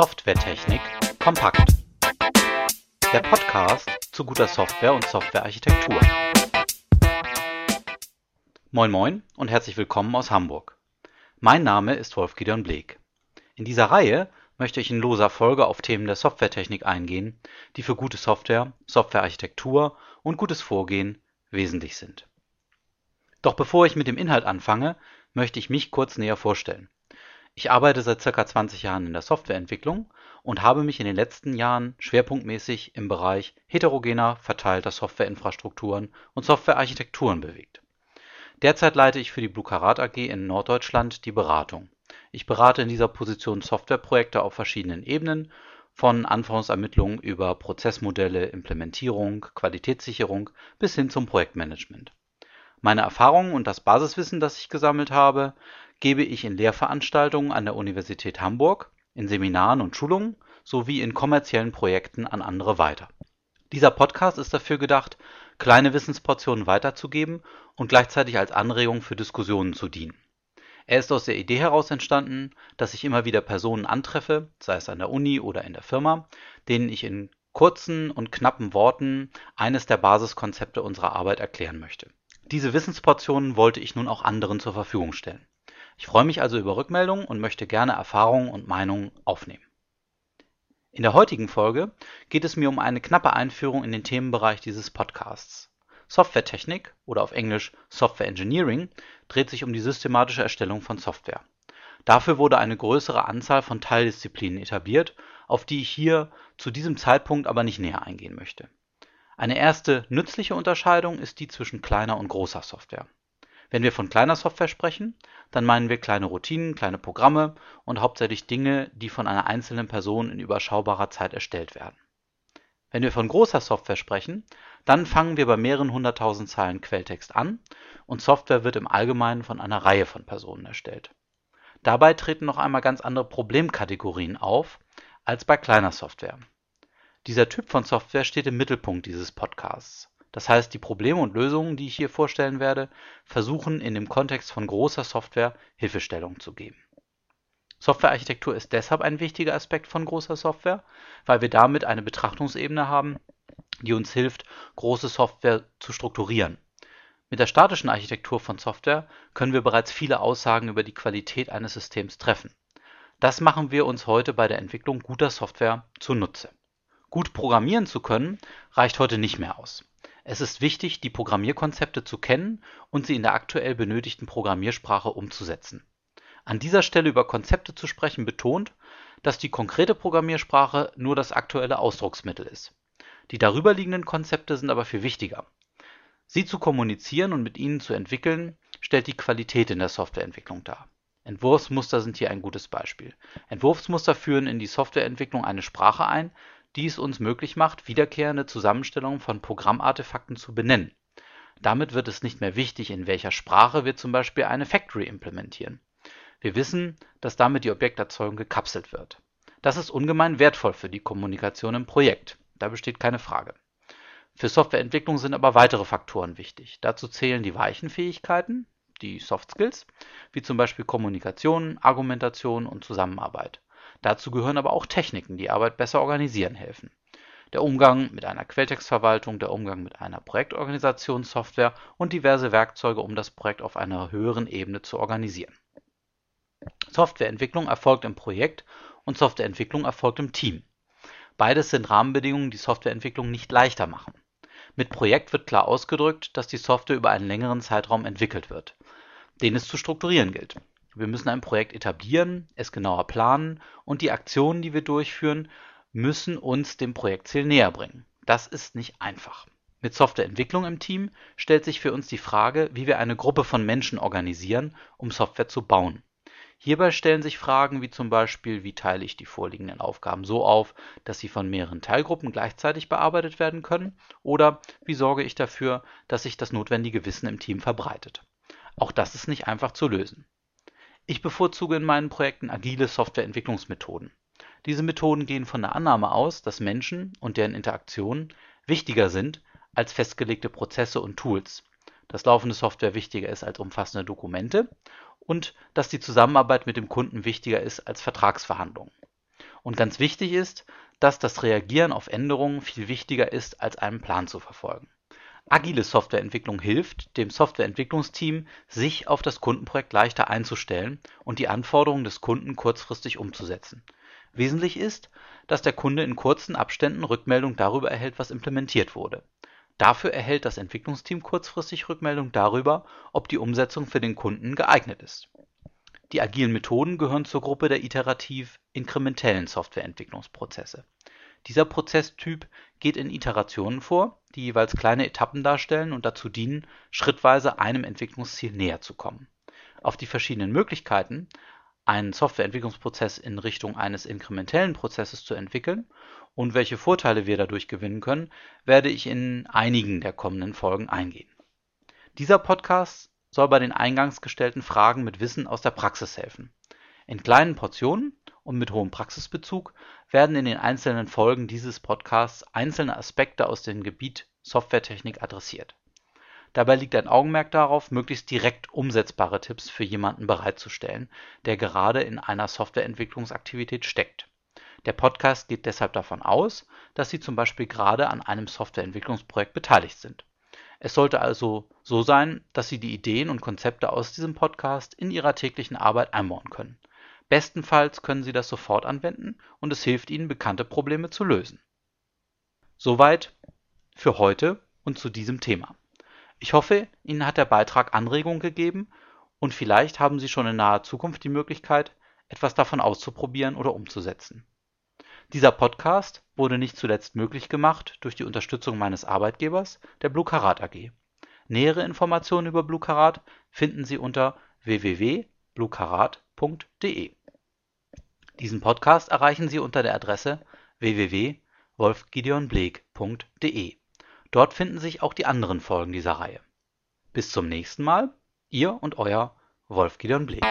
Softwaretechnik kompakt. Der Podcast zu guter Software und Softwarearchitektur. Moin moin und herzlich willkommen aus Hamburg. Mein Name ist Wolf-Gideon Bleek. In dieser Reihe möchte ich in loser Folge auf Themen der Softwaretechnik eingehen, die für gute Software, Softwarearchitektur und gutes Vorgehen wesentlich sind. Doch bevor ich mit dem Inhalt anfange, möchte ich mich kurz näher vorstellen. Ich arbeite seit circa 20 Jahren in der Softwareentwicklung und habe mich in den letzten Jahren schwerpunktmäßig im Bereich heterogener verteilter Softwareinfrastrukturen und Softwarearchitekturen bewegt. Derzeit leite ich für die Blukarat AG in Norddeutschland die Beratung. Ich berate in dieser Position Softwareprojekte auf verschiedenen Ebenen, von Anforderungsermittlungen über Prozessmodelle, Implementierung, Qualitätssicherung bis hin zum Projektmanagement. Meine Erfahrungen und das Basiswissen, das ich gesammelt habe, gebe ich in Lehrveranstaltungen an der Universität Hamburg, in Seminaren und Schulungen sowie in kommerziellen Projekten an andere weiter. Dieser Podcast ist dafür gedacht, kleine Wissensportionen weiterzugeben und gleichzeitig als Anregung für Diskussionen zu dienen. Er ist aus der Idee heraus entstanden, dass ich immer wieder Personen antreffe, sei es an der Uni oder in der Firma, denen ich in kurzen und knappen Worten eines der Basiskonzepte unserer Arbeit erklären möchte. Diese Wissensportionen wollte ich nun auch anderen zur Verfügung stellen. Ich freue mich also über Rückmeldungen und möchte gerne Erfahrungen und Meinungen aufnehmen. In der heutigen Folge geht es mir um eine knappe Einführung in den Themenbereich dieses Podcasts. Softwaretechnik oder auf Englisch Software Engineering dreht sich um die systematische Erstellung von Software. Dafür wurde eine größere Anzahl von Teildisziplinen etabliert, auf die ich hier zu diesem Zeitpunkt aber nicht näher eingehen möchte. Eine erste nützliche Unterscheidung ist die zwischen kleiner und großer Software. Wenn wir von kleiner Software sprechen, dann meinen wir kleine Routinen, kleine Programme und hauptsächlich Dinge, die von einer einzelnen Person in überschaubarer Zeit erstellt werden. Wenn wir von großer Software sprechen, dann fangen wir bei mehreren hunderttausend Zeilen Quelltext an und Software wird im Allgemeinen von einer Reihe von Personen erstellt. Dabei treten noch einmal ganz andere Problemkategorien auf als bei kleiner Software. Dieser Typ von Software steht im Mittelpunkt dieses Podcasts. Das heißt, die Probleme und Lösungen, die ich hier vorstellen werde, versuchen in dem Kontext von großer Software Hilfestellung zu geben. Softwarearchitektur ist deshalb ein wichtiger Aspekt von großer Software, weil wir damit eine Betrachtungsebene haben, die uns hilft, große Software zu strukturieren. Mit der statischen Architektur von Software können wir bereits viele Aussagen über die Qualität eines Systems treffen. Das machen wir uns heute bei der Entwicklung guter Software zunutze. Gut programmieren zu können reicht heute nicht mehr aus. Es ist wichtig, die Programmierkonzepte zu kennen und sie in der aktuell benötigten Programmiersprache umzusetzen. An dieser Stelle über Konzepte zu sprechen betont, dass die konkrete Programmiersprache nur das aktuelle Ausdrucksmittel ist. Die darüberliegenden Konzepte sind aber viel wichtiger. Sie zu kommunizieren und mit ihnen zu entwickeln, stellt die Qualität in der Softwareentwicklung dar. Entwurfsmuster sind hier ein gutes Beispiel. Entwurfsmuster führen in die Softwareentwicklung eine Sprache ein, die es uns möglich macht, wiederkehrende Zusammenstellungen von Programmartefakten zu benennen. Damit wird es nicht mehr wichtig, in welcher Sprache wir zum Beispiel eine Factory implementieren. Wir wissen, dass damit die Objekterzeugung gekapselt wird. Das ist ungemein wertvoll für die Kommunikation im Projekt. Da besteht keine Frage. Für Softwareentwicklung sind aber weitere Faktoren wichtig. Dazu zählen die weichen Fähigkeiten, die Soft Skills, wie zum Beispiel Kommunikation, Argumentation und Zusammenarbeit. Dazu gehören aber auch Techniken, die Arbeit besser organisieren helfen. Der Umgang mit einer Quelltextverwaltung, der Umgang mit einer Projektorganisationssoftware und diverse Werkzeuge, um das Projekt auf einer höheren Ebene zu organisieren. Softwareentwicklung erfolgt im Projekt und Softwareentwicklung erfolgt im Team. Beides sind Rahmenbedingungen, die Softwareentwicklung nicht leichter machen. Mit Projekt wird klar ausgedrückt, dass die Software über einen längeren Zeitraum entwickelt wird, den es zu strukturieren gilt. Wir müssen ein Projekt etablieren, es genauer planen und die Aktionen, die wir durchführen, müssen uns dem Projektziel näher bringen. Das ist nicht einfach. Mit Softwareentwicklung im Team stellt sich für uns die Frage, wie wir eine Gruppe von Menschen organisieren, um Software zu bauen. Hierbei stellen sich Fragen wie zum Beispiel, wie teile ich die vorliegenden Aufgaben so auf, dass sie von mehreren Teilgruppen gleichzeitig bearbeitet werden können, oder wie sorge ich dafür, dass sich das notwendige Wissen im Team verbreitet. Auch das ist nicht einfach zu lösen. Ich bevorzuge in meinen Projekten agile Softwareentwicklungsmethoden. Diese Methoden gehen von der Annahme aus, dass Menschen und deren Interaktionen wichtiger sind als festgelegte Prozesse und Tools, dass laufende Software wichtiger ist als umfassende Dokumente und dass die Zusammenarbeit mit dem Kunden wichtiger ist als Vertragsverhandlungen. Und ganz wichtig ist, dass das Reagieren auf Änderungen viel wichtiger ist, als einen Plan zu verfolgen. Agile Softwareentwicklung hilft dem Softwareentwicklungsteam, sich auf das Kundenprojekt leichter einzustellen und die Anforderungen des Kunden kurzfristig umzusetzen. Wesentlich ist, dass der Kunde in kurzen Abständen Rückmeldung darüber erhält, was implementiert wurde. Dafür erhält das Entwicklungsteam kurzfristig Rückmeldung darüber, ob die Umsetzung für den Kunden geeignet ist. Die agilen Methoden gehören zur Gruppe der iterativ-inkrementellen Softwareentwicklungsprozesse. Dieser Prozesstyp geht in Iterationen vor, die jeweils kleine Etappen darstellen und dazu dienen, schrittweise einem Entwicklungsziel näher zu kommen. Auf die verschiedenen Möglichkeiten, einen Softwareentwicklungsprozess in Richtung eines inkrementellen Prozesses zu entwickeln und welche Vorteile wir dadurch gewinnen können, werde ich in einigen der kommenden Folgen eingehen. Dieser Podcast soll bei den eingangs gestellten Fragen mit Wissen aus der Praxis helfen. In kleinen Portionen und mit hohem Praxisbezug werden in den einzelnen Folgen dieses Podcasts einzelne Aspekte aus dem Gebiet Softwaretechnik adressiert. Dabei liegt ein Augenmerk darauf, möglichst direkt umsetzbare Tipps für jemanden bereitzustellen, der gerade in einer Softwareentwicklungsaktivität steckt. Der Podcast geht deshalb davon aus, dass Sie zum Beispiel gerade an einem Softwareentwicklungsprojekt beteiligt sind. Es sollte also so sein, dass Sie die Ideen und Konzepte aus diesem Podcast in Ihrer täglichen Arbeit einbauen können. Bestenfalls können Sie das sofort anwenden und es hilft Ihnen, bekannte Probleme zu lösen. Soweit für heute und zu diesem Thema. Ich hoffe, Ihnen hat der Beitrag Anregungen gegeben und vielleicht haben Sie schon in naher Zukunft die Möglichkeit, etwas davon auszuprobieren oder umzusetzen. Dieser Podcast wurde nicht zuletzt möglich gemacht durch die Unterstützung meines Arbeitgebers, der Blue Karat AG. Nähere Informationen über Blue Karat finden Sie unter www.bluekarat.de. Diesen Podcast erreichen Sie unter der Adresse www.wolfgideonbleek.de. Dort finden sich auch die anderen Folgen dieser Reihe. Bis zum nächsten Mal, Ihr und Euer Wolf Gideon Bleek.